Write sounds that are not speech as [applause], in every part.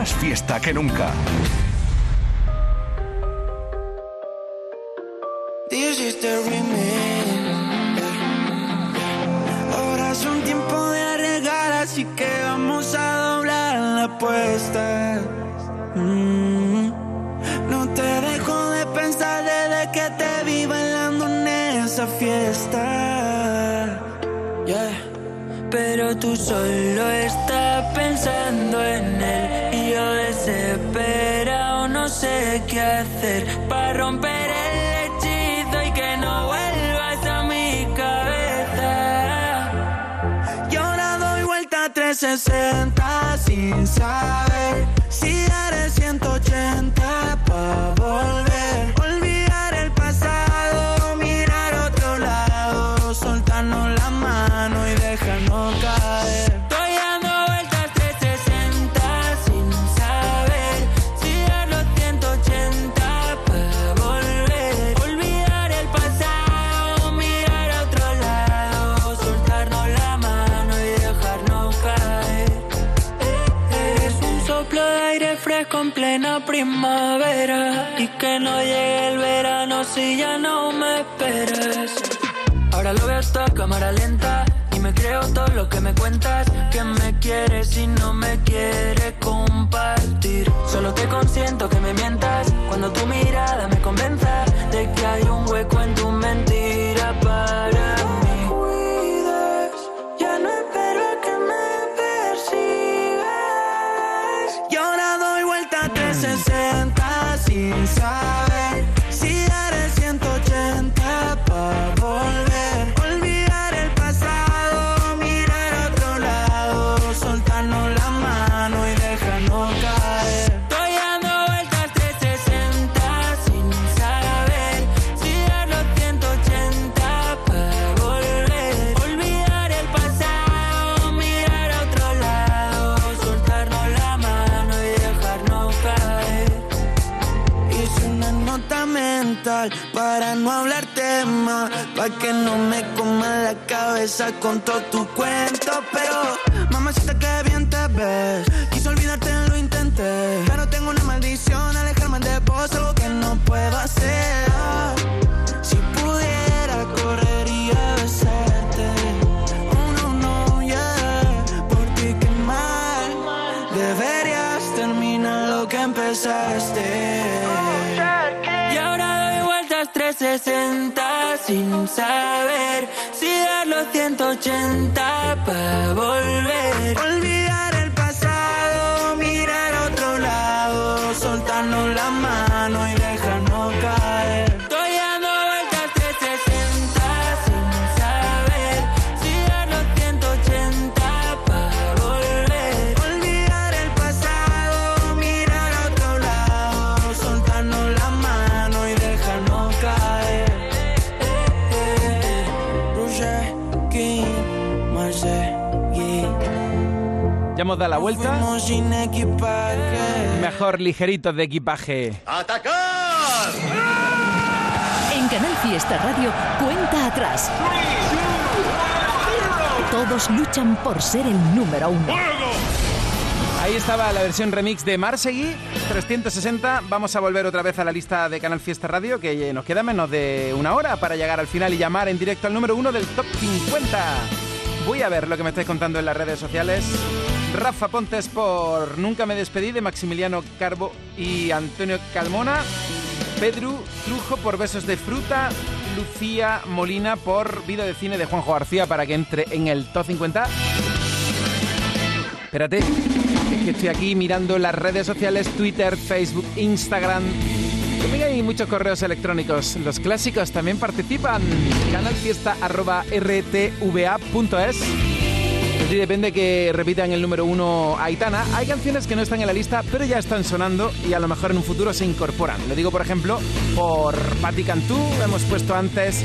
más fiesta que nunca. Ahora es un tiempo de arreglar, así que vamos a doblar la apuesta. Mm. No te dejo de pensar desde que te vi bailando en esa fiesta. Pero tú solo estás pensando en él desesperado no sé qué hacer para romper el hechizo y que no vuelvas a mi cabeza. Y ahora doy vuelta a 360 sin saber y que no llegue el verano si ya no me esperas. Ahora lo veo hasta cámara lenta y me creo todo lo que me cuentas que me quieres y no me quieres compartir. Solo te consiento que me mientas cuando tu mirada me convenza de que hay un hueco en tu mentira cabeza con todo tu cuento. Pero, mamacita, que bien te ves. Quise olvidarte, lo intenté. Pero tengo una maldición, alejarme de vos, algo que no puedo hacer. Si pudiera, correría a besarte. Oh, no, yeah. Por ti, qué mal. Deberías terminar lo que empezaste. Y ahora doy vueltas 360 sin saber 180 para La vuelta. Mejor ligeritos de equipaje. ¡Atacar! En Canal Fiesta Radio, cuenta atrás. Todos luchan por ser el número uno. Ahí estaba la versión remix de Marsegui 360. Vamos a volver otra vez a la lista de Canal Fiesta Radio, que nos queda menos de una hora para llegar al final y llamar en directo al número uno del top 50. Voy a ver lo que me estáis contando en las redes sociales. Rafa Pontes por Nunca me despedí de Maximiliano Carbo y Antonio Calmona. Pedro Trujo por Besos de Fruta. Lucía Molina por Vida de Cine de Juanjo García para que entre en el top 50. Espérate, es que estoy aquí mirando las redes sociales, Twitter, Facebook, Instagram. También hay muchos correos electrónicos. Los clásicos también participan. Canalfiesta.rtva.es. Ti depende que repitan el número uno Aitana. Hay canciones que no están en la lista, pero ya están sonando y a lo mejor en un futuro se incorporan. Lo digo, por ejemplo, por Patti Cantú. Hemos puesto antes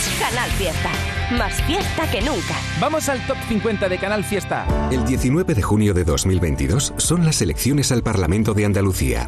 Canal Fiesta. Más fiesta que nunca. Vamos al top 50 de Canal Fiesta. El 19 de junio de 2022 son las elecciones al Parlamento de Andalucía.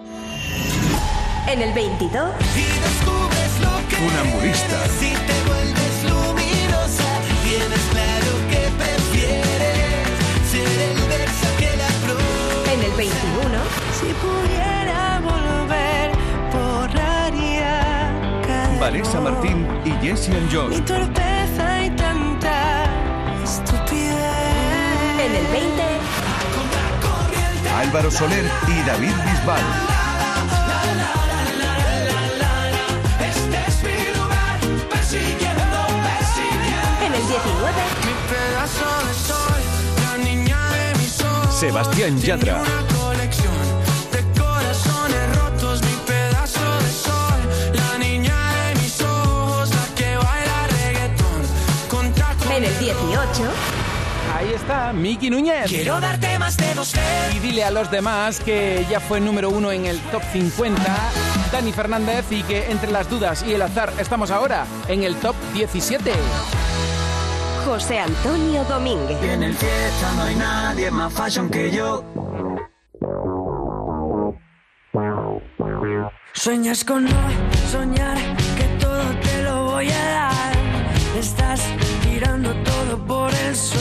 En el 22. Un amurista. Si te vuelves luminosa, tienes claro que prefieres ser el verso que la flor. En el 21. Si pudiera volver, borraría cada Vanessa. Martín y Jesse and Mi Joy. torpeza y tanta estupidez. En el 20. Álvaro Soler y David Bisbal. Con tacos En el 18. Ahí está, Miki Núñez. Quiero darte más de dos Y dile a los demás que ya fue número uno en el top 50, Dani Fernández, y que entre las dudas y el azar estamos ahora en el top 17. José Antonio Domínguez. En el fiesta no hay nadie más fashion que yo. Sueñas con no soñar que todo te lo voy a dar. Estás tirando todo por el suelo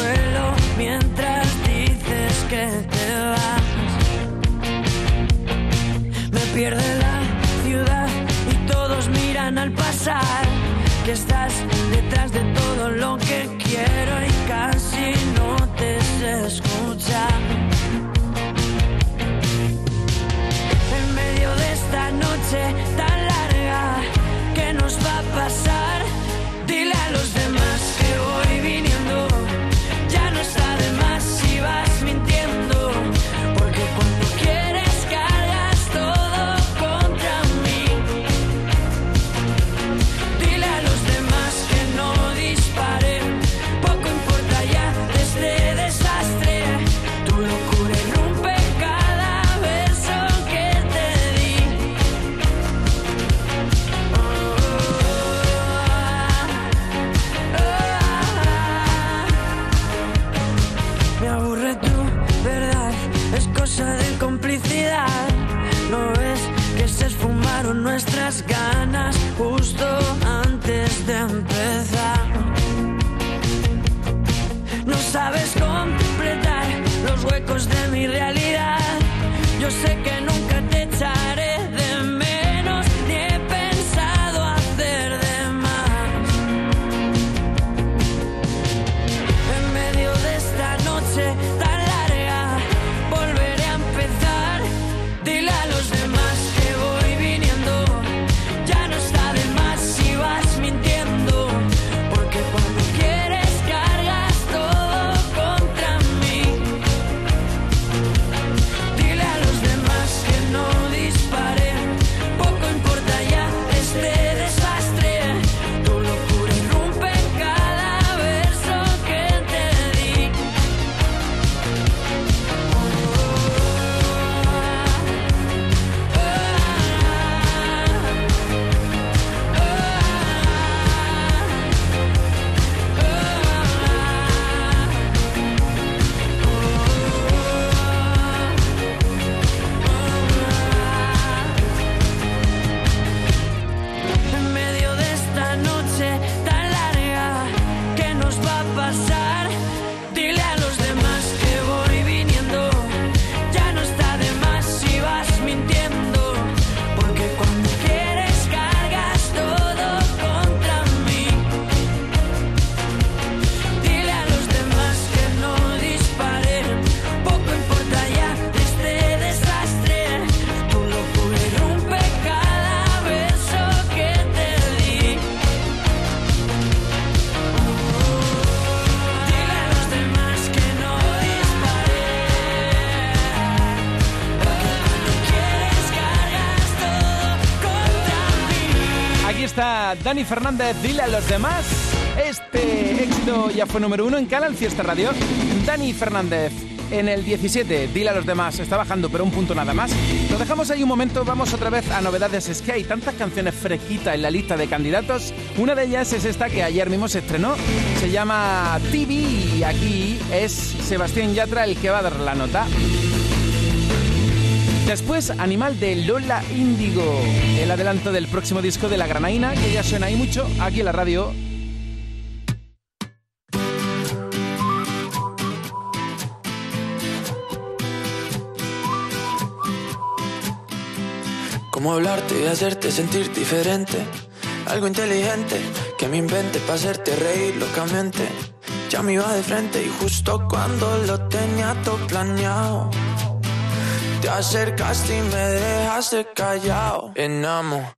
Dani Fernández, dile a los demás. Este éxito ya fue número uno en Canal Fiesta Radio. Dani Fernández en el 17, dile a los demás, está bajando, pero un punto nada más. Lo dejamos ahí un momento, vamos otra vez a novedades. Es que hay tantas canciones fresquitas en la lista de candidatos. Una de ellas es esta que ayer mismo se estrenó. Se llama TV y aquí es Sebastián Yatra el que va a dar la nota. Después, Animal de Lola Índigo, el adelanto del próximo disco de La Granaína, que ya suena ahí mucho aquí en la radio. ¿Cómo hablarte y hacerte sentir diferente? Algo inteligente que me invente para hacerte reír locamente. Ya me iba de frente y justo cuando lo tenía todo planeado te acercaste y me dejaste callado, enamorado.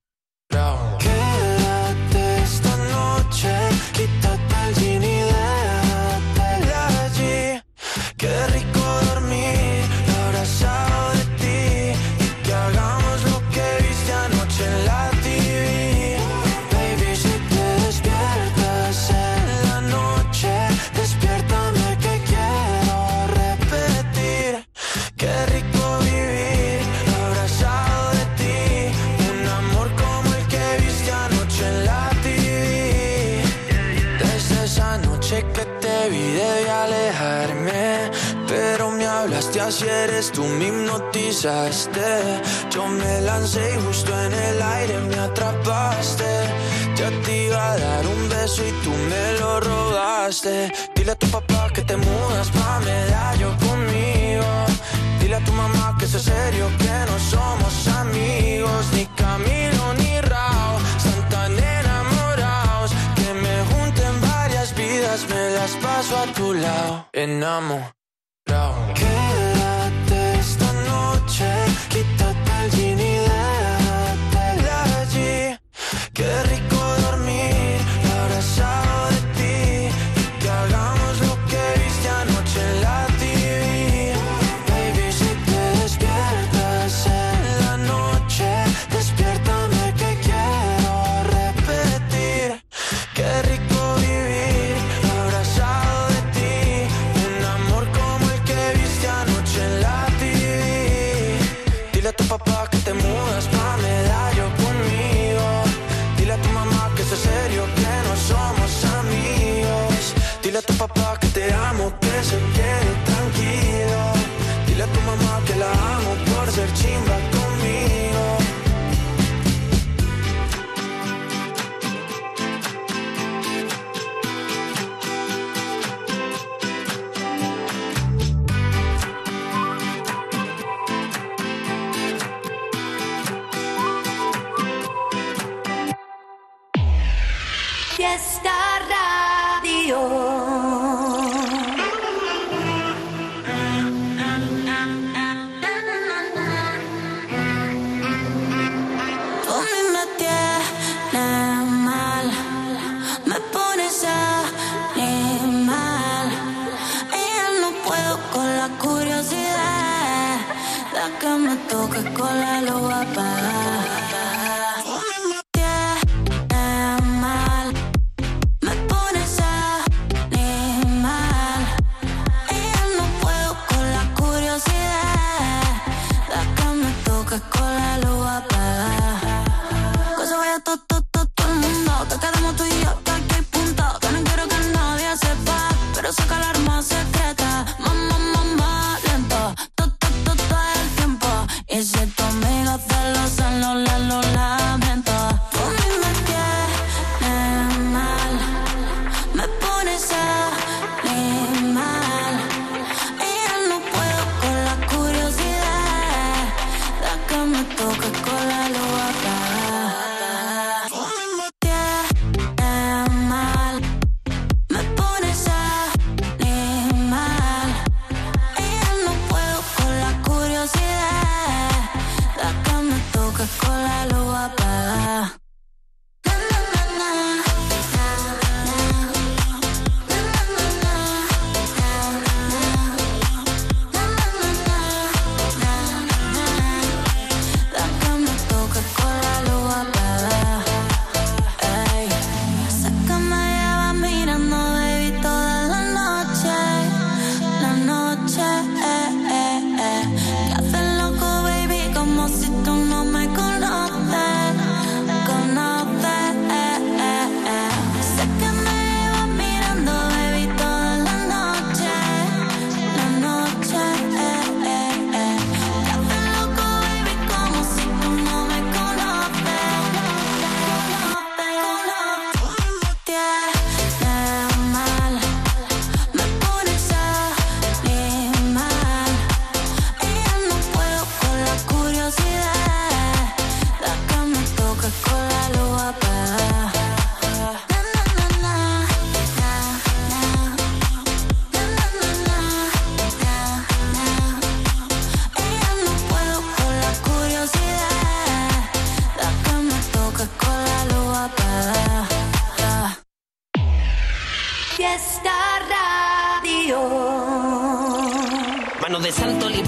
Si eres tú me hipnotizaste. Yo me lancé y justo en el aire me atrapaste. Ya te iba a dar un beso y tú me lo robaste. Dile a tu papá que te mudas pa' medallo conmigo. Dile a tu mamá que es serio, que no somos amigos, ni Camilo ni Rao. Están tan enamorados que me junten varias vidas, me las paso a tu lado. Enamorado. Qué good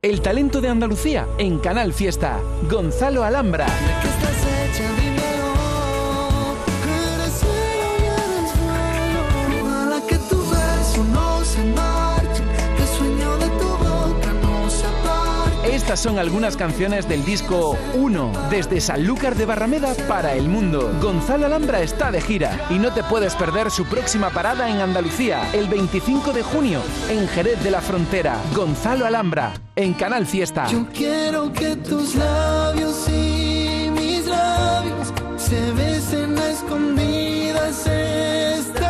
El talento de Andalucía en Canal Fiesta. Gonzalo Alhambra. Estas son algunas canciones del disco 1 desde Sanlúcar de Barrameda para el mundo. Gonzalo Alhambra está de gira y no te puedes perder su próxima parada en Andalucía el 25 de junio en Jerez de la Frontera. Gonzalo Alhambra en Canal Fiesta. Yo quiero que tus labios y mis labios se besen a escondidas esta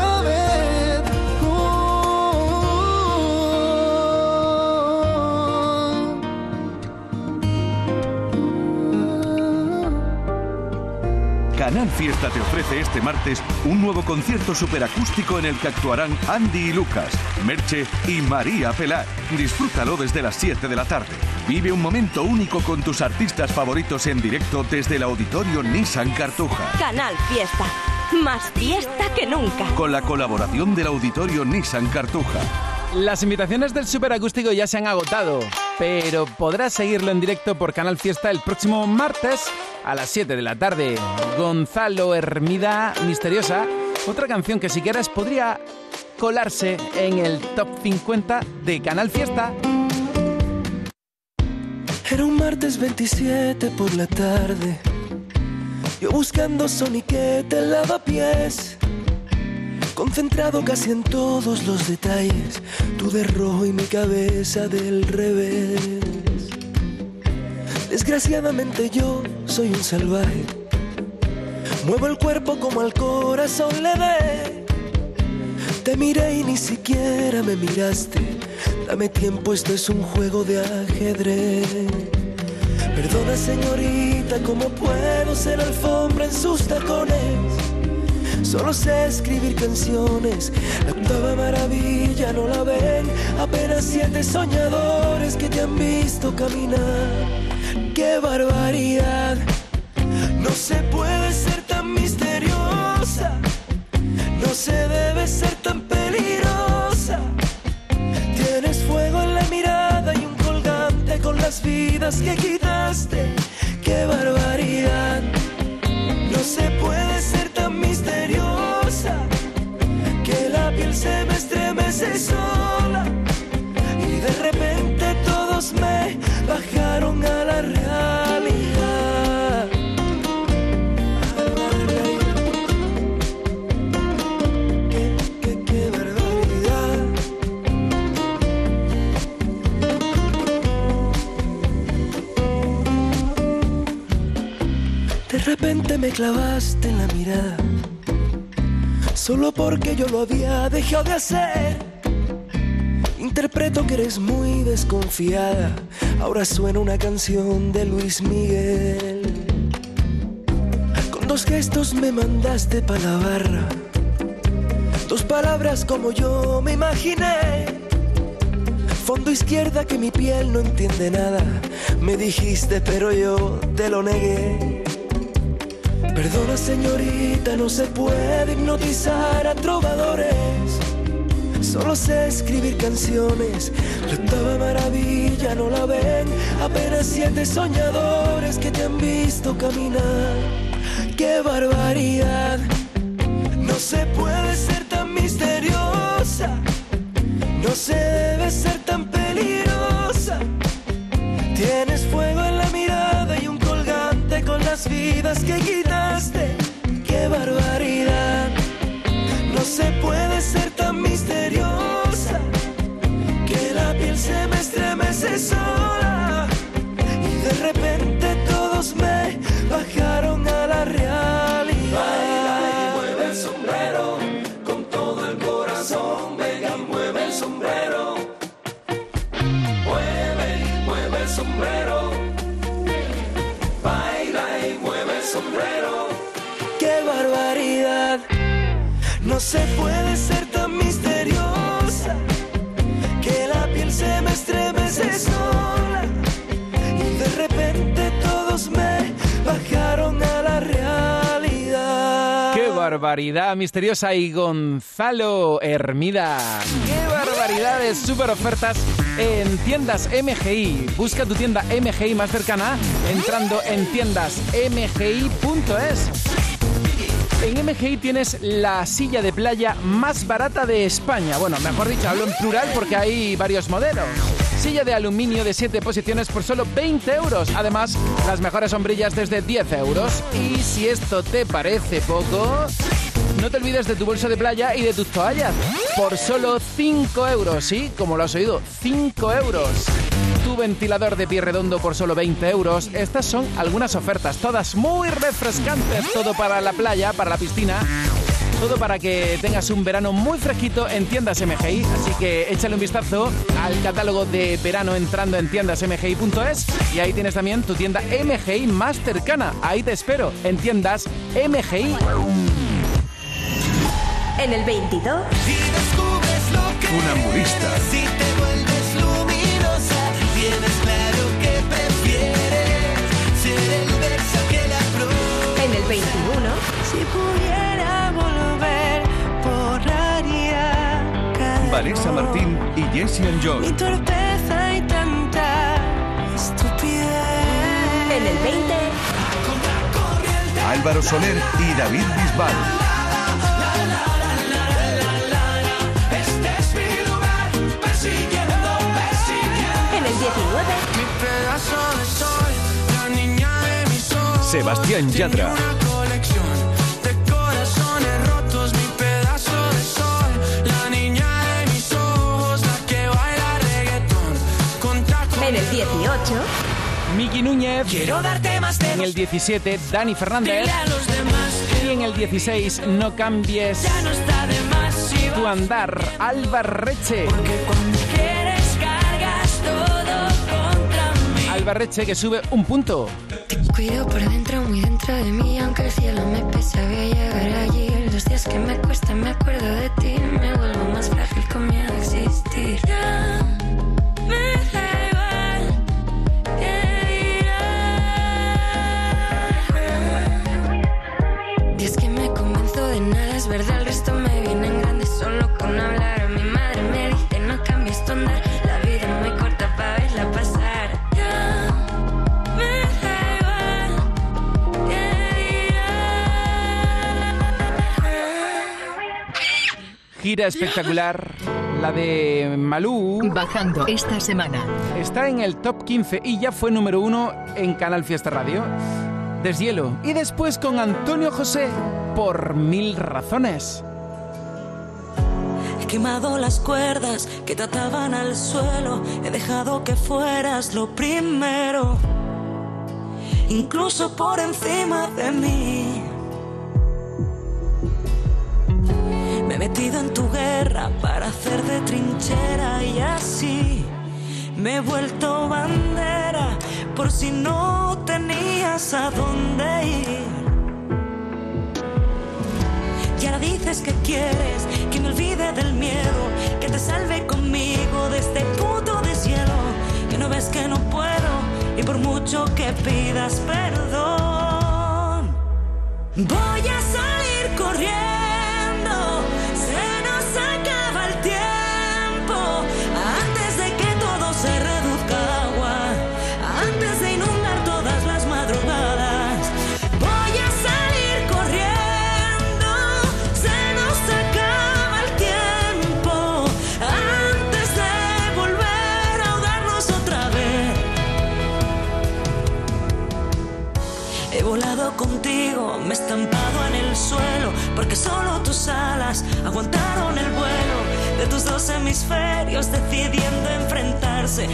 Canal Fiesta te ofrece este martes un nuevo concierto superacústico en el que actuarán Andy y Lucas, Merche y María Pelar. Disfrútalo desde las 7 de la tarde. Vive un momento único con tus artistas favoritos en directo desde el auditorio Nissan Cartuja. Canal Fiesta. Más fiesta que nunca. Con la colaboración del auditorio Nissan Cartuja. Las invitaciones del superacústico ya se han agotado, pero podrás seguirlo en directo por Canal Fiesta el próximo martes a las 7 de la tarde. Gonzalo Hermida Misteriosa, otra canción que si quieres podría colarse en el top 50 de Canal Fiesta. Era un martes 27 por la tarde. Yo buscando soniquete lavapiés. Concentrado casi en todos los detalles. Tú de rojo y mi cabeza del revés. Desgraciadamente yo soy un salvaje. Muevo el cuerpo como al corazón le dé. Te miré y ni siquiera me miraste. Dame tiempo, esto es un juego de ajedrez. Perdona señorita, ¿cómo puedo ser alfombra en sus tacones? Solo sé escribir canciones, la octava maravilla no la ven, apenas siete soñadores que te han visto caminar. ¡Qué barbaridad! No se puede ser tan misteriosa, no se debe ser tan peligrosa. Tienes fuego en la mirada y un colgante con las vidas que quitaste. ¡Qué barbaridad! No se puede ser A la realidad. Qué, qué, qué barbaridad. De repente me clavaste en la mirada, solo porque yo lo había dejado de hacer. Interpreto que eres muy desconfiada, ahora suena una canción de Luis Miguel. Con dos gestos me mandaste pa' la barra, dos palabras como yo me imaginé. Fondo izquierda que mi piel no entiende nada, me dijiste pero yo te lo negué. Perdona señorita, no se puede hipnotizar a trovadores. Solo sé escribir canciones, la octava maravilla no la ven. Apenas siete soñadores que te han visto caminar. ¡Qué barbaridad! No se puede ser tan misteriosa, no se debe ser tan peligrosa. Tienes fuego en la mirada y un colgante con las vidas que quitaste. Barbaridad misteriosa! Y Gonzalo Hermida. ¡Qué barbaridad de super ofertas en tiendas MGI! Busca tu tienda MGI más cercana entrando en tiendasmgi.es. En MGI tienes la silla de playa más barata de España. Bueno, mejor dicho, hablo en plural porque hay varios modelos. Silla de aluminio de 7 posiciones por solo 20 euros. Además, las mejores sombrillas desde 10 euros. Y si esto te parece poco, no te olvides de tu bolso de playa y de tus toallas. Por solo 5 euros, ¿sí? Como lo has oído, 5 euros. Tu ventilador de pie redondo por solo 20 euros. Estas son algunas ofertas, todas muy refrescantes. Todo para la playa, para la piscina. Todo para que tengas un verano muy fresquito en tiendas MGI. Así que échale un vistazo al catálogo de verano entrando en tiendasmgi.es y ahí tienes también tu tienda MGI más cercana. Ahí te espero en tiendas MGI. En el 22. Si descubres lo que Funambulista. Si te vuelves luminosa, tienes claro que prefieres ser el verso que la. En el 21. Si Vanessa. Martín y Jesse and Mi torpeza y tanta estupidez. En el 20. Álvaro Soler y David Bisbal. Este es mi lugar, persiguiendo, persiguiendo. En el 19. Mi pedazo de sol, la niña de mis ojos. Sebastián Yatra. 18. Miki Núñez. Quiero darte más de En el 17, Dani Fernández. Y en el 16, No cambies ya no está de más si tu andar, Alba Reche. Porque cuando quieres cargas todo contra mí. Alba Reche que sube un punto. Cuido por dentro, muy dentro de mí, aunque el cielo me pese, voy a llegar allí. Los días que me cuesta, me acuerdo de ti, me vuelvo más frágil con miedo a existir. Ya Gira espectacular. La de Malú Bajando esta semana. está en el top 15 y ya fue número uno en Canal Fiesta Radio. Deshielo. Y después con Antonio José por mil razones. He quemado las cuerdas que te ataban al suelo. He dejado que fueras lo primero. Incluso por encima de mí. Para hacer de trinchera y así me he vuelto bandera por si no tenías a dónde ir. Y ahora dices que quieres que me olvide del miedo, que te salve conmigo de este puto deshielo. Que no ves que no puedo y por mucho que pidas perdón, voy a salir corriendo. Decidiendo enfrentarse.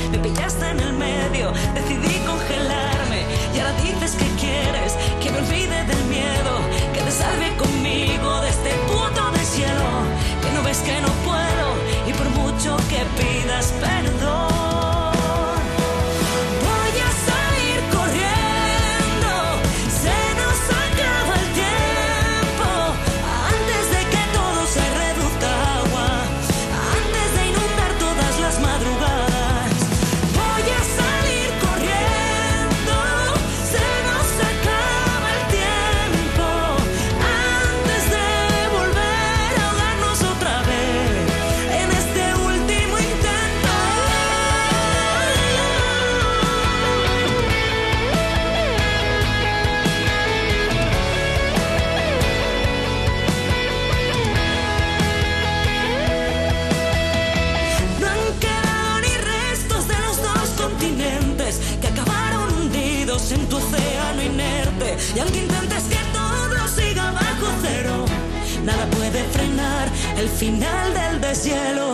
Final del deshielo.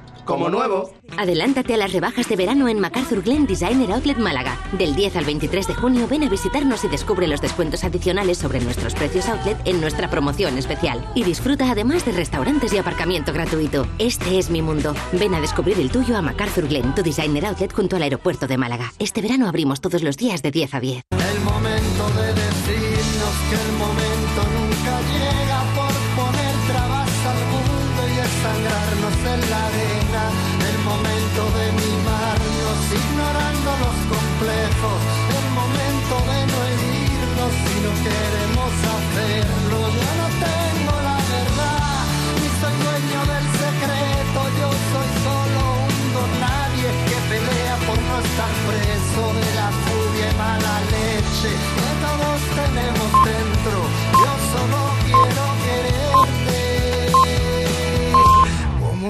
como nuevo. Adelántate a las rebajas de verano en MacArthur Glen Designer Outlet Málaga. Del 10 al 23 de junio ven a visitarnos y descubre los descuentos adicionales sobre nuestros precios outlet en nuestra promoción especial. Y disfruta además de restaurantes y aparcamiento gratuito. Este es mi mundo. Ven a descubrir el tuyo a MacArthur Glen, tu Designer Outlet junto al aeropuerto de Málaga. Este verano abrimos todos los días de 10 a 10. El momento de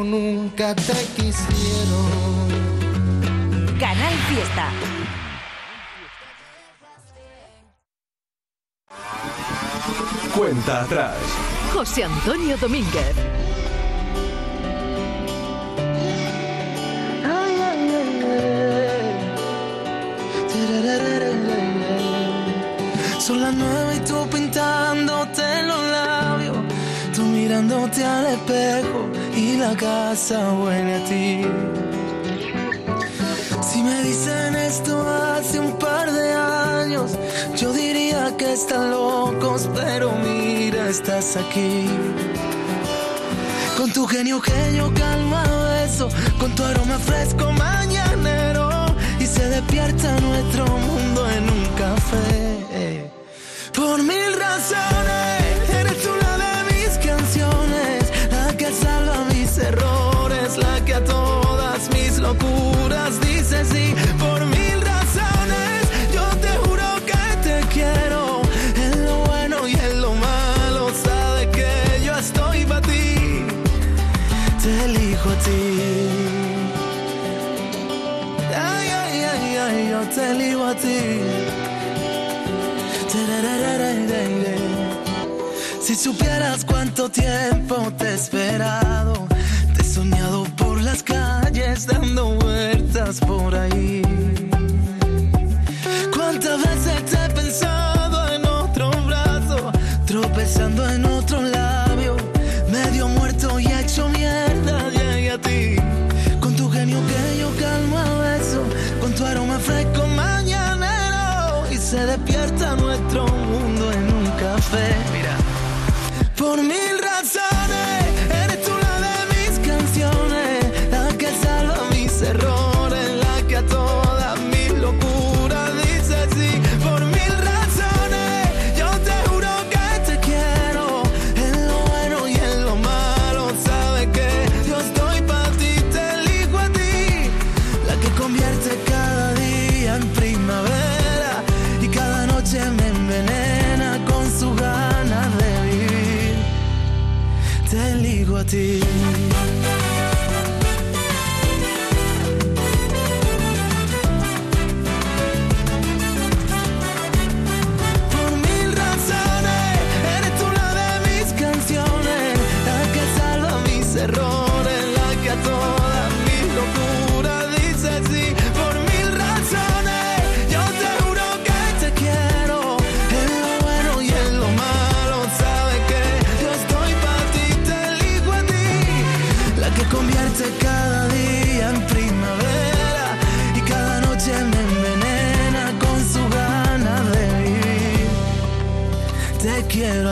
como nunca te quisieron. Canal Fiesta. Cuenta atrás. José Antonio Domínguez. Son las nueve y tú pintándote los labios, tú mirándote al espejo y la casa huele a ti. Si me dicen esto hace un par de años, yo diría que están locos, pero mira, estás aquí. Con tu genio que yo calma beso, con tu aroma fresco mañanero, y se despierta nuestro mundo en un café. Por mil razones, que a todas mis locuras dice sí. Por mil razones, yo te juro que te quiero, en lo bueno y en lo malo, sabes que yo estoy para ti, te elijo a ti. Ay, ay, ay, ay, yo te elijo a ti. Si supieras cuánto tiempo te he esperado, dando vueltas por ahí.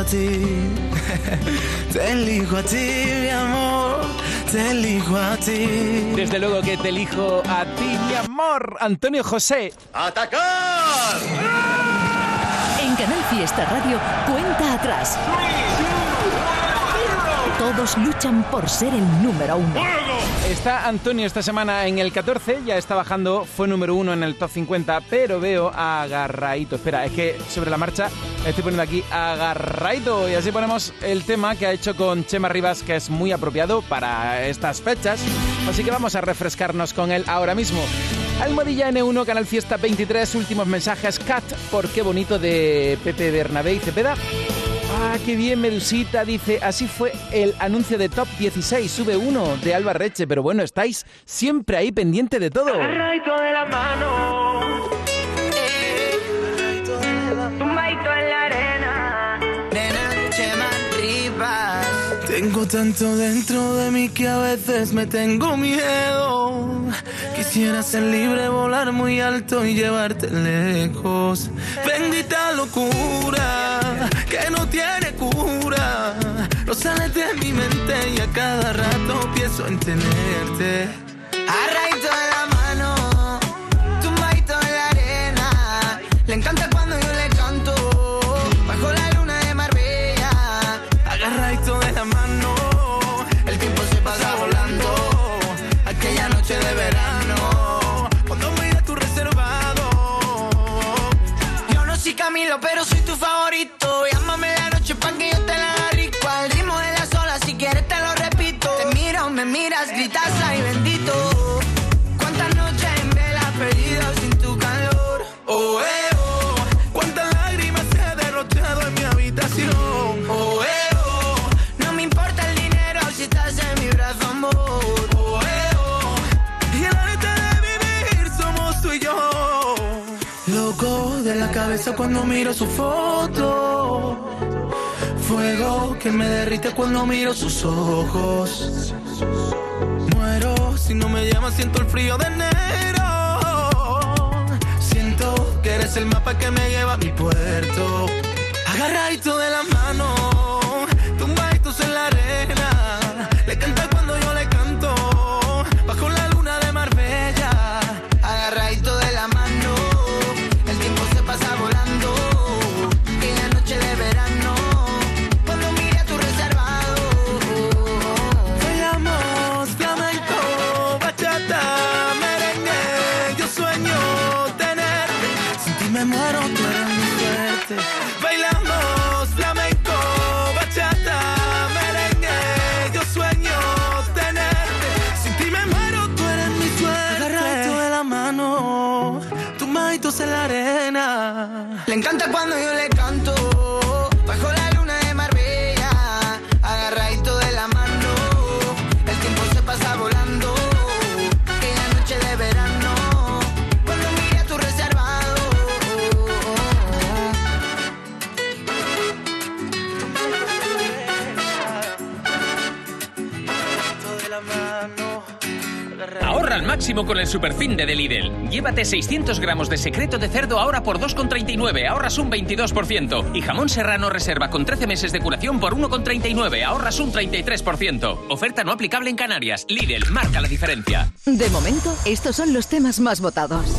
Ti. Te elijo a ti, mi amor. Te elijo a ti. Desde luego que te elijo a ti, mi amor, Antonio José. ¡Atacar! En Canal Fiesta Radio, cuenta atrás. Todos luchan por ser el número uno. Está Antonio esta semana en el 14, ya está bajando, fue número uno en el top 50, pero veo agarradito. Espera, es que sobre la marcha estoy poniendo aquí agarradito y así ponemos el tema que ha hecho con Chema Rivas, que es muy apropiado para estas fechas. Así que vamos a refrescarnos con él ahora mismo. Almohadilla N1, Canal Fiesta 23, últimos mensajes. Cat, por qué bonito de Pepe Bernabé y Cepeda. Ah, qué bien, Medusita, dice, así fue el anuncio de Top 16, sube uno de Alba Reche, pero bueno, estáis siempre ahí pendiente de todo. Tengo tanto dentro de mí que a veces me tengo miedo. Quisiera ser libre, volar muy alto y llevarte lejos. Bendita locura que no tiene cura. No sales de mi mente y a cada rato pienso en tenerte. Pero soy tu favorito. Cuando miro su foto. Fuego que me derrite cuando miro sus ojos. Muero si no me llamas, siento el frío de enero. Siento que eres el mapa que me lleva a mi puerto. Agarradito de la mano, superfin de Lidl. Llévate 600 gramos de secreto de cerdo ahora por 2,39, ahorras un 22%. Y jamón serrano reserva con 13 meses de curación por 1,39, ahorras un 33%. Oferta no aplicable en Canarias. Lidl, marca la diferencia. De momento, estos son los temas más votados.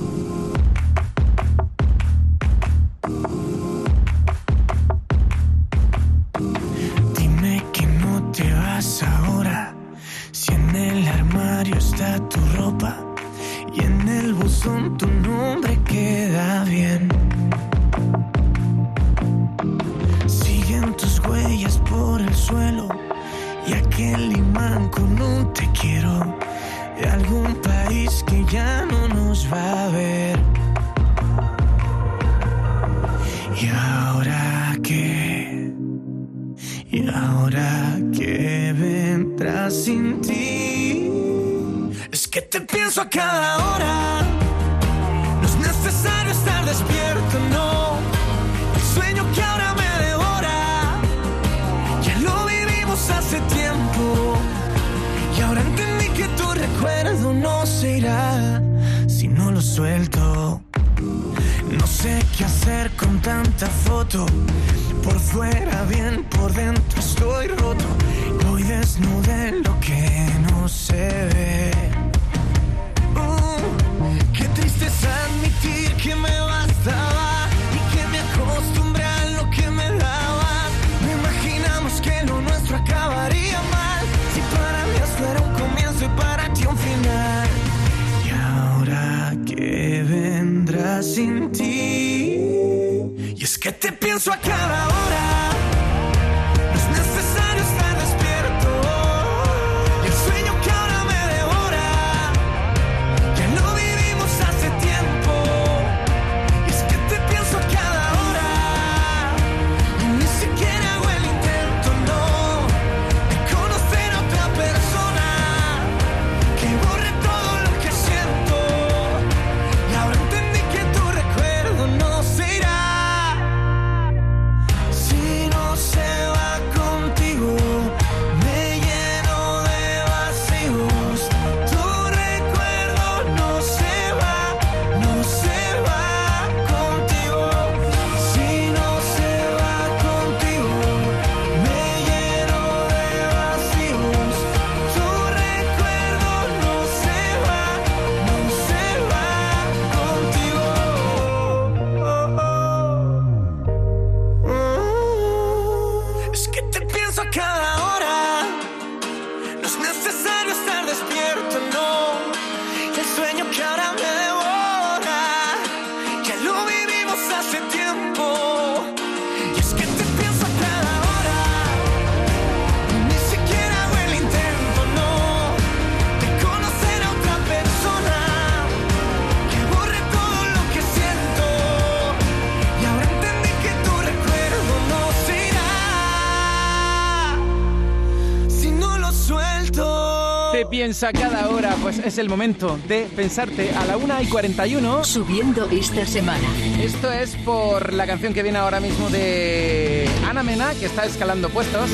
Piensa cada hora, pues es el momento de pensarte a la 1 y 41. Subiendo esta semana. Esto es por la canción que viene ahora mismo de Ana Mena, que está escalando puestos.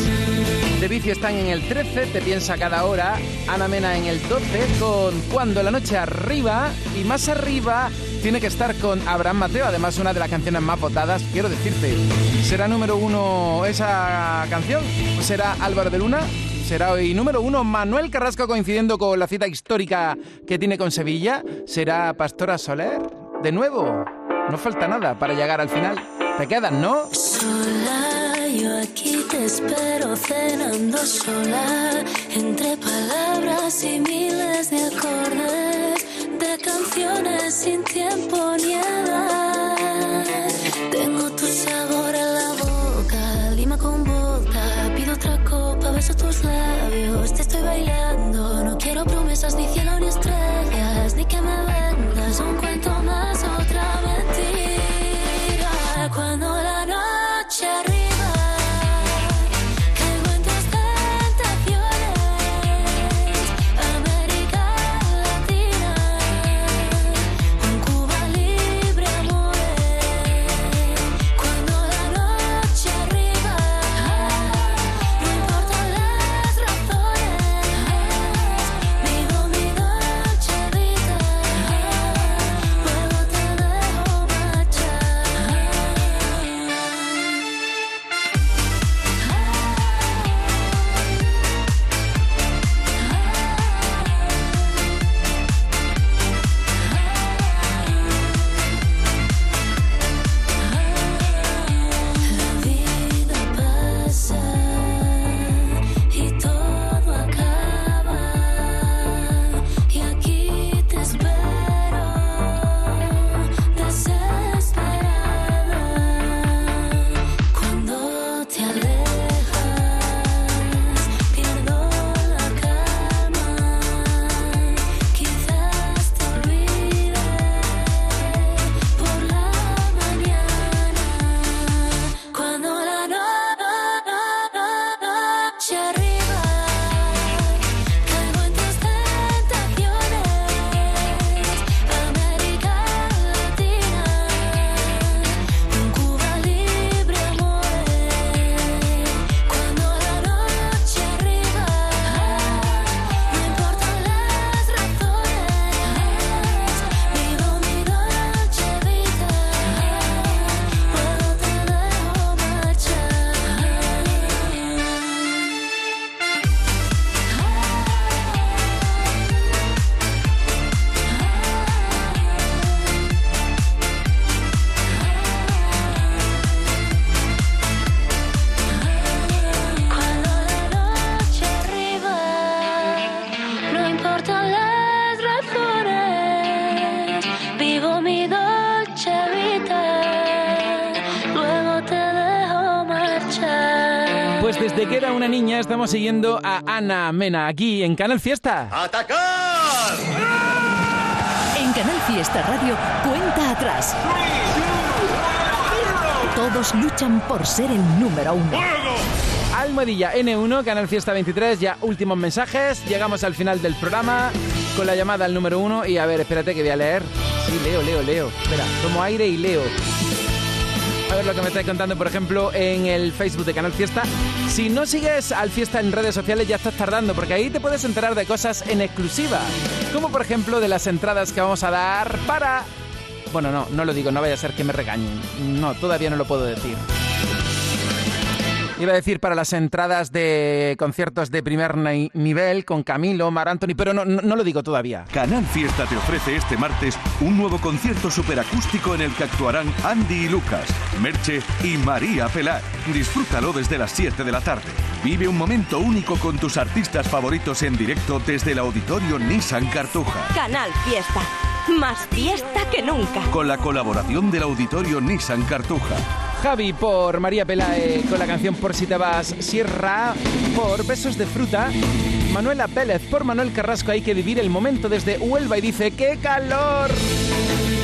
De Bici están en el 13, Te piensa cada hora. Ana Mena en el 12, con Cuando la noche arriba. Y más arriba tiene que estar con Abraham Mateo, además una de las canciones más votadas. Quiero decirte, ¿será número uno esa canción? ¿O será Álvaro de Luna? Será hoy número uno Manuel Carrasco coincidiendo con la cita histórica que tiene con Sevilla. ¿Será Pastora Soler? De nuevo, no falta nada para llegar al final. Te quedan, ¿no? Sola, yo aquí te espero cenando sola, entre palabras y miles de acordes, de canciones sin tiempo ni edad. Tengo tu sabor en la beso tus labios, te estoy bailando, no quiero promesas ni cielo ni estrellas, ni que me vendas un cuento más, otra mentira. Cuando estamos siguiendo a Ana Mena aquí en Canal Fiesta. ¡Atacar! En Canal Fiesta Radio, cuenta atrás. Todos luchan por ser el número uno. Almohadilla N1, Canal Fiesta 23, ya últimos mensajes. Llegamos al final del programa con la llamada al número uno. Y a ver, espérate que voy a leer. Sí, leo, leo, leo. Espera, tomo aire y leo. Lo que me estáis contando, por ejemplo, en el Facebook de Canal Fiesta. Si no sigues al Fiesta en redes sociales, ya estás tardando, porque ahí te puedes enterar de cosas en exclusiva. Como por ejemplo de las entradas que vamos a dar para. Bueno, no, no lo digo, no vaya a ser que me regañen. No, todavía no lo puedo decir. Iba a decir para las entradas de conciertos de primer ni- nivel con Camilo, Mar Anthony, pero no, no, no lo digo todavía. Canal Fiesta te ofrece este martes un nuevo concierto superacústico en el que actuarán Andy y Lucas, Merche y María Pelar. Disfrútalo desde las 7 de la tarde. Vive un momento único con tus artistas favoritos en directo desde el auditorio Nissan Cartuja. Canal Fiesta. Más fiesta que nunca. Con la colaboración del auditorio Nissan Cartuja. Javi por María Pelae con la canción Por si te vas, Sierra por Besos de Fruta, Manuela Pérez por Manuel Carrasco, hay que vivir el momento desde Huelva y dice ¡qué calor!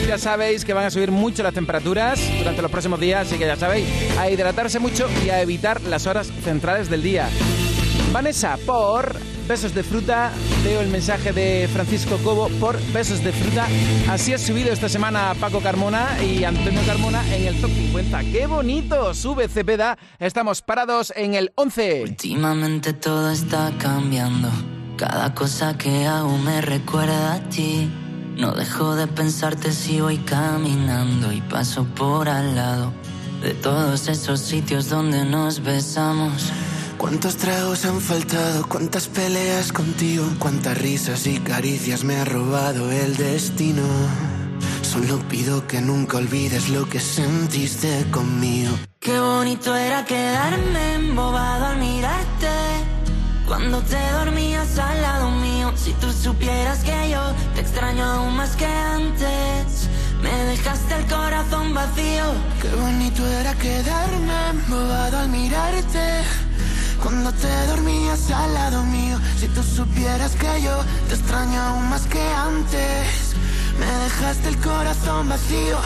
Ya sabéis que van a subir mucho las temperaturas durante los próximos días, así que ya sabéis, a hidratarse mucho y a evitar las horas centrales del día. Vanessa por Besos de Fruta. Veo el mensaje de Francisco Cobo por Besos de Fruta. Así ha subido esta semana Paco Carmona y Antonio Carmona en el top 50. ¡Qué bonito! Sube Cepeda. Estamos parados en el 11. Últimamente todo está cambiando. Cada cosa que hago me recuerda a ti. No dejo de pensarte si voy caminando y paso por al lado de todos esos sitios donde nos besamos. ¿Cuántos tragos han faltado? ¿Cuántas peleas contigo? ¿Cuántas risas y caricias me ha robado el destino? Solo pido que nunca olvides lo que sentiste conmigo. Qué bonito era quedarme embobado al mirarte. Cuando te dormías al lado mío, si tú supieras que yo te extraño aún más que antes. Me dejaste el corazón vacío. Qué bonito era quedarme embobado al mirarte. Cuando te dormías al lado mío, si tú supieras que yo te extraño aún más que antes. Me dejaste el corazón vacío.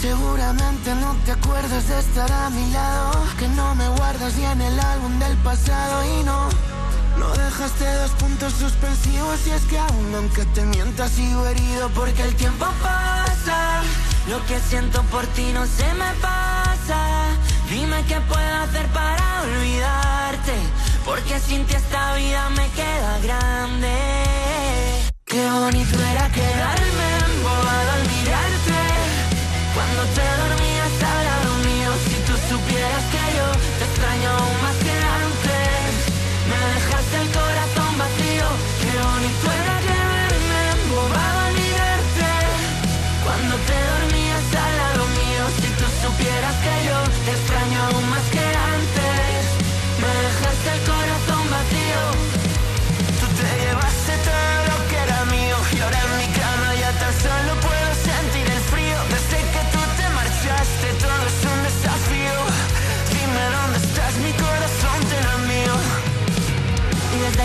Seguramente no te acuerdas de estar a mi lado, que no me guardas ni en el álbum del pasado y no. No dejaste dos puntos suspensivos y es que aún aunque te mientas sigo herido porque el tiempo pasa. Lo que siento por ti no se me pasa. Dime qué puedo hacer para olvidarte. Porque sin ti esta vida me queda grande. Qué bonito era quedarme embobado al mirarte. Cuando te dormías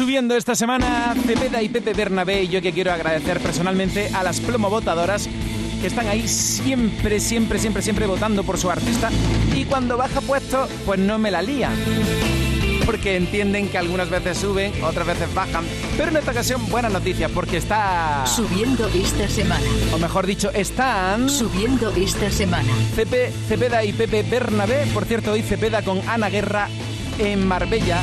Subiendo esta semana Cepeda y Pepe Bernabé y yo que quiero agradecer personalmente a las plomovotadoras que están ahí siempre, siempre, siempre, siempre votando por su artista y cuando baja puesto pues no me la lían. Porque entienden que algunas veces suben, otras veces bajan. Pero en esta ocasión buenas noticias porque está... Subiendo esta semana. O mejor dicho, están... Subiendo esta semana. Cepe, Cepeda y Pepe Bernabé. Por cierto, hoy Cepeda con Ana Guerra en Marbella.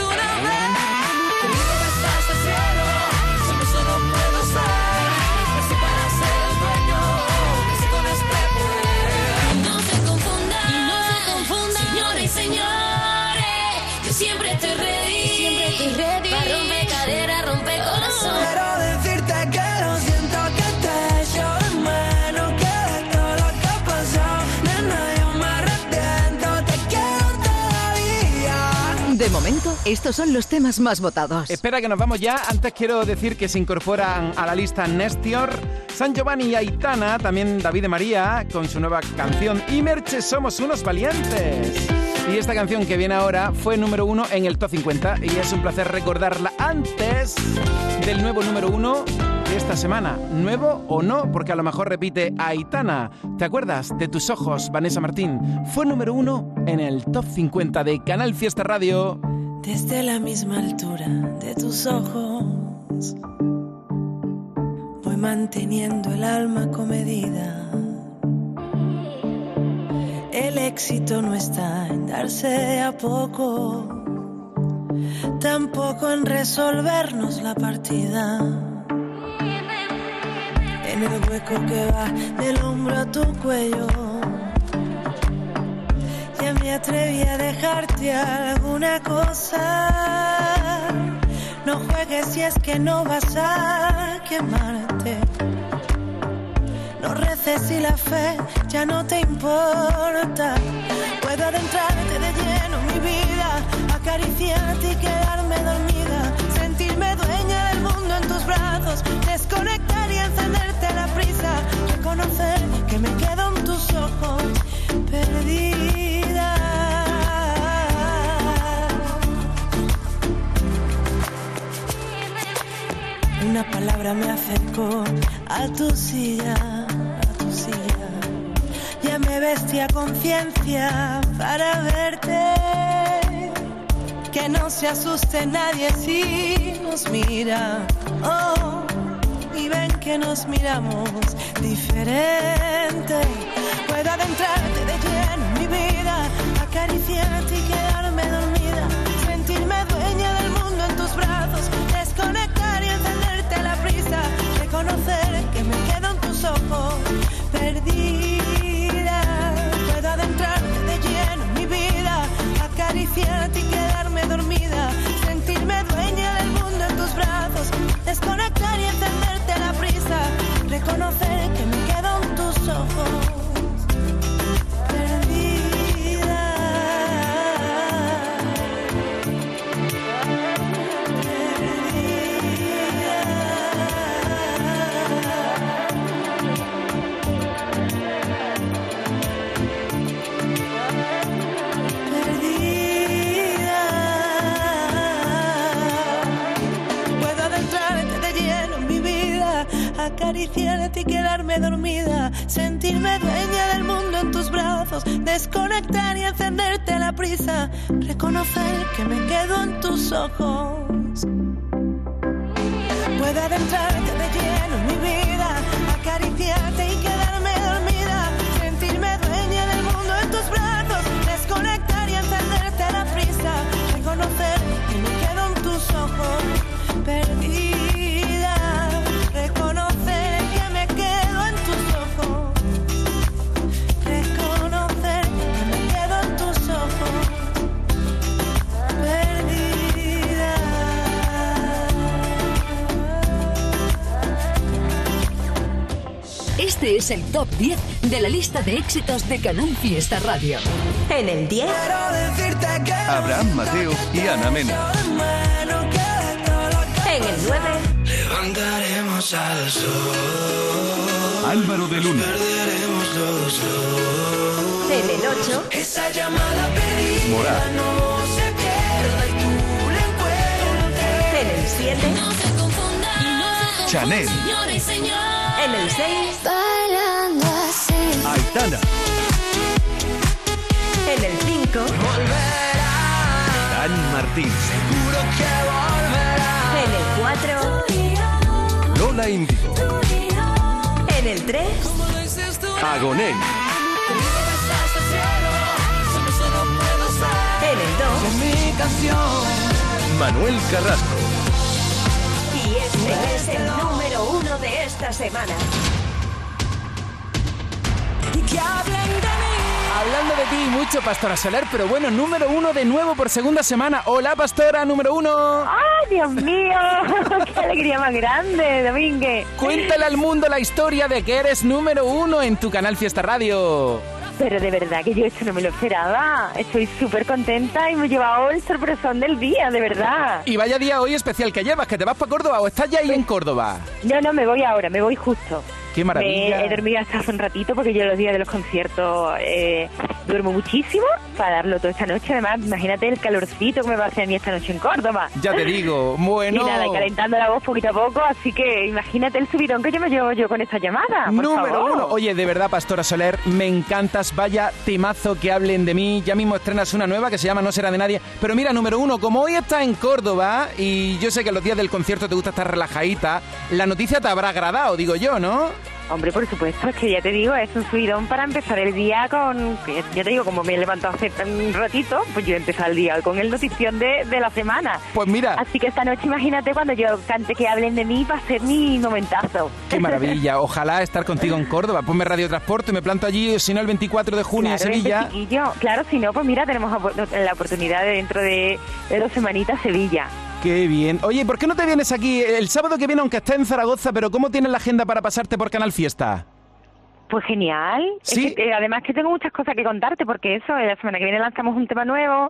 Estos son los temas más votados. Espera que nos vamos ya. Antes quiero decir que se incorporan a la lista Nestior, San Giovanni y Aitana, también David de María con su nueva canción y Merche Somos unos valientes. Y esta canción que viene ahora fue número uno en el Top 50 y es un placer recordarla antes del nuevo número uno de esta semana. ¿Nuevo o no? Porque a lo mejor repite Aitana. ¿Te acuerdas de tus ojos, Vanessa Martín? Fue número uno en el Top 50 de Canal Fiesta Radio. Desde la misma altura de tus ojos voy manteniendo el alma comedida. El éxito no está en darse a poco, tampoco en resolvernos la partida. En el hueco que va del hombro a tu cuello. Me atreví a dejarte alguna cosa. No juegues si es que no vas a quemarte. No reces si la fe ya no te importa. Puedo adentrarte de lleno en mi vida, acariciarte y quedarme dormida. Sentirme dueña del mundo en tus brazos, desconectar y encenderte la prisa. Reconocer que me quedo en tus ojos, perdida. Una palabra me acercó a tu silla, a tu silla. Ya me vestía conciencia para verte. Que no se asuste nadie si nos mira. Oh, y ven que nos miramos diferente. Puedo adentrarte de lleno acariciarte y quedarme dormida, sentirme dueña del mundo en tus brazos, desconectar y encenderte la prisa, reconocer que me quedo en tus ojos. Puedo adentrarte de lleno en mi vida, Este es el top 10 de la lista de éxitos de Canal Fiesta Radio. En el 10. Abraham Mateo y Ana Mena. En el 9. Levantaremos al sol. Álvaro de Luna. En el 8. Esa llamada perdida Morat. no se pierda y tú la encuentres. En el 7. No se confundan, no se confundan, Chanel. señores señores. En el 6. Aitana. En el 5. Dani Martín. Seguro que volverá. En el 4. Lola Índigo. En el 3. Agonén. Conmigo besas el cielo, solo solo puedo ser. En el 2. Es mi canción. Manuel Carrasco. Y este es el número uno de esta semana. Y que hablen de mí. Hablando de ti mucho, Pastora Soler, pero bueno, número uno de nuevo por segunda semana. Hola, Pastora, número uno. ¡Ay, Dios mío! [laughs] ¡Qué alegría más grande, Domínguez! Cuéntale al mundo la historia de que eres número uno en tu canal Fiesta Radio. Pero de verdad que yo esto no me lo esperaba. Estoy súper contenta y me he llevado el sorpresón del día, de verdad. Y vaya día hoy especial que llevas, que te vas para Córdoba o estás ya ahí en Córdoba. No, no, me voy ahora, me voy justo. Qué maravilla. Me he dormido hasta hace un ratito porque yo los días de los conciertos eh, duermo muchísimo para darlo toda esta noche. Además, imagínate el calorcito que me va a hacer a mí esta noche en Córdoba. Ya te digo, [laughs] bueno. Y nada, y calentando la voz poquito a poco, así que imagínate el subidón que yo me llevo yo con esta llamada. por Número favor. uno. Oye, de verdad, Pastora Soler, me encantas. Vaya temazo que hablen de mí. Ya mismo estrenas una nueva que se llama No será de nadie. Pero mira, número uno, como hoy estás en Córdoba y yo sé que los días del concierto te gusta estar relajadita, la noticia te habrá agradado, digo yo, ¿no? Hombre, por supuesto, es que ya te digo, es un subidón para empezar el día con... Ya te digo, como me he levantado hace un ratito, pues yo he empezado el día con el notición de, de la semana. Pues mira. Así que esta noche, imagínate, cuando yo cante que hablen de mí, va a ser mi momentazo. Qué maravilla. Ojalá estar contigo en Córdoba. Ponme Radio Transporte y me planto allí, si no, el 24 de junio Claro, en Sevilla. Claro, si no, pues mira, tenemos la oportunidad de dentro de, de dos semanitas Sevilla. Qué bien. Oye, ¿por qué no te vienes aquí el sábado que viene, aunque estés en Zaragoza, pero cómo tienes la agenda para pasarte por Canal Fiesta? Pues genial. Es Sí. que, eh, además que tengo muchas cosas que contarte porque eso, eh, la semana que viene lanzamos un tema nuevo,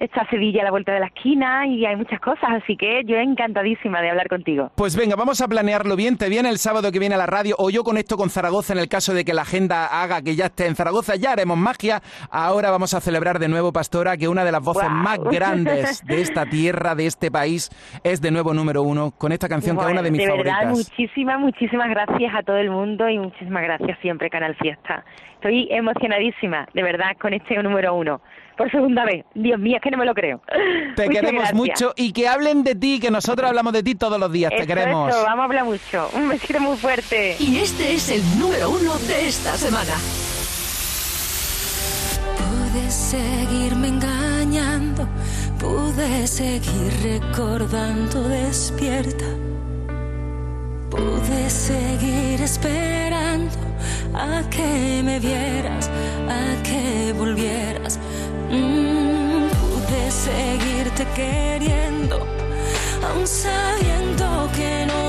está Sevilla a la vuelta de la esquina y hay muchas cosas, así que yo encantadísima de hablar contigo. Pues venga, vamos a planearlo bien. Te viene el sábado que viene a la radio o yo conecto con Zaragoza en el caso de que la agenda haga que ya esté en Zaragoza. Ya haremos magia. Ahora vamos a celebrar de nuevo, Pastora, que una de las voces más grandes [laughs] de esta tierra, de este país, es de nuevo número uno con esta canción que es Bueno, una de mis de verdad, favoritas. muchísimas, muchísimas gracias a todo el mundo y muchísimas gracias siempre, Canal Fiesta. Estoy emocionadísima, de verdad, con este número uno. Por segunda vez. Dios mío, es que no me lo creo. Te Muchas queremos gracias. mucho y que hablen de ti, que nosotros hablamos de ti todos los días. Te Eso, queremos. eso, vamos a hablar mucho. Un besito muy fuerte. Y este es el número uno de esta semana. Pude seguirme engañando, pude seguir recordando despierta. Pude seguir esperando a que me vieras, a que volvieras. Mm, pude seguirte queriendo, aun sabiendo que no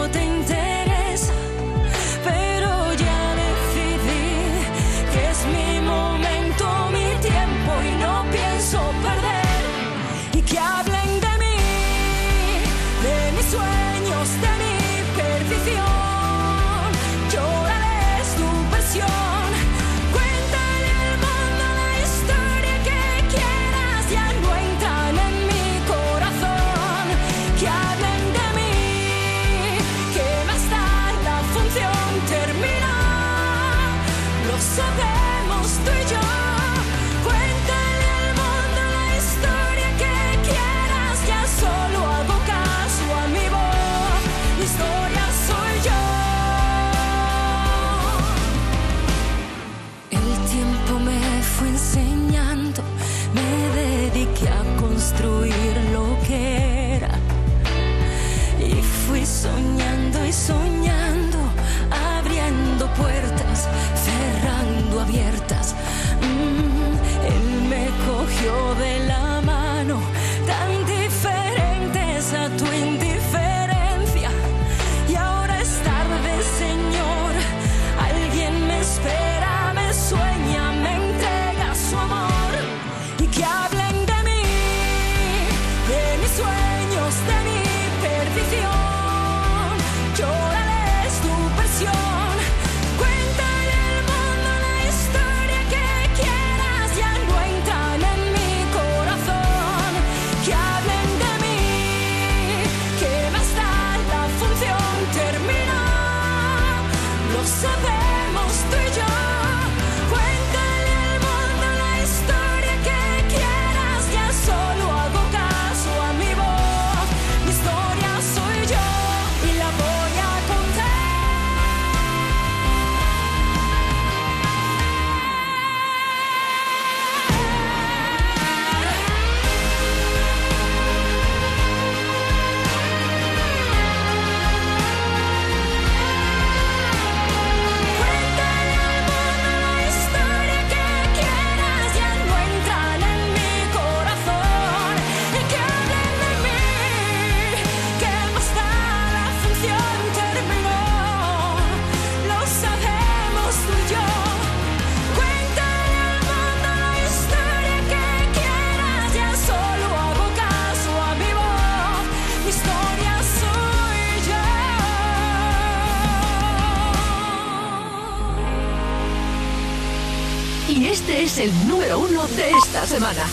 semana.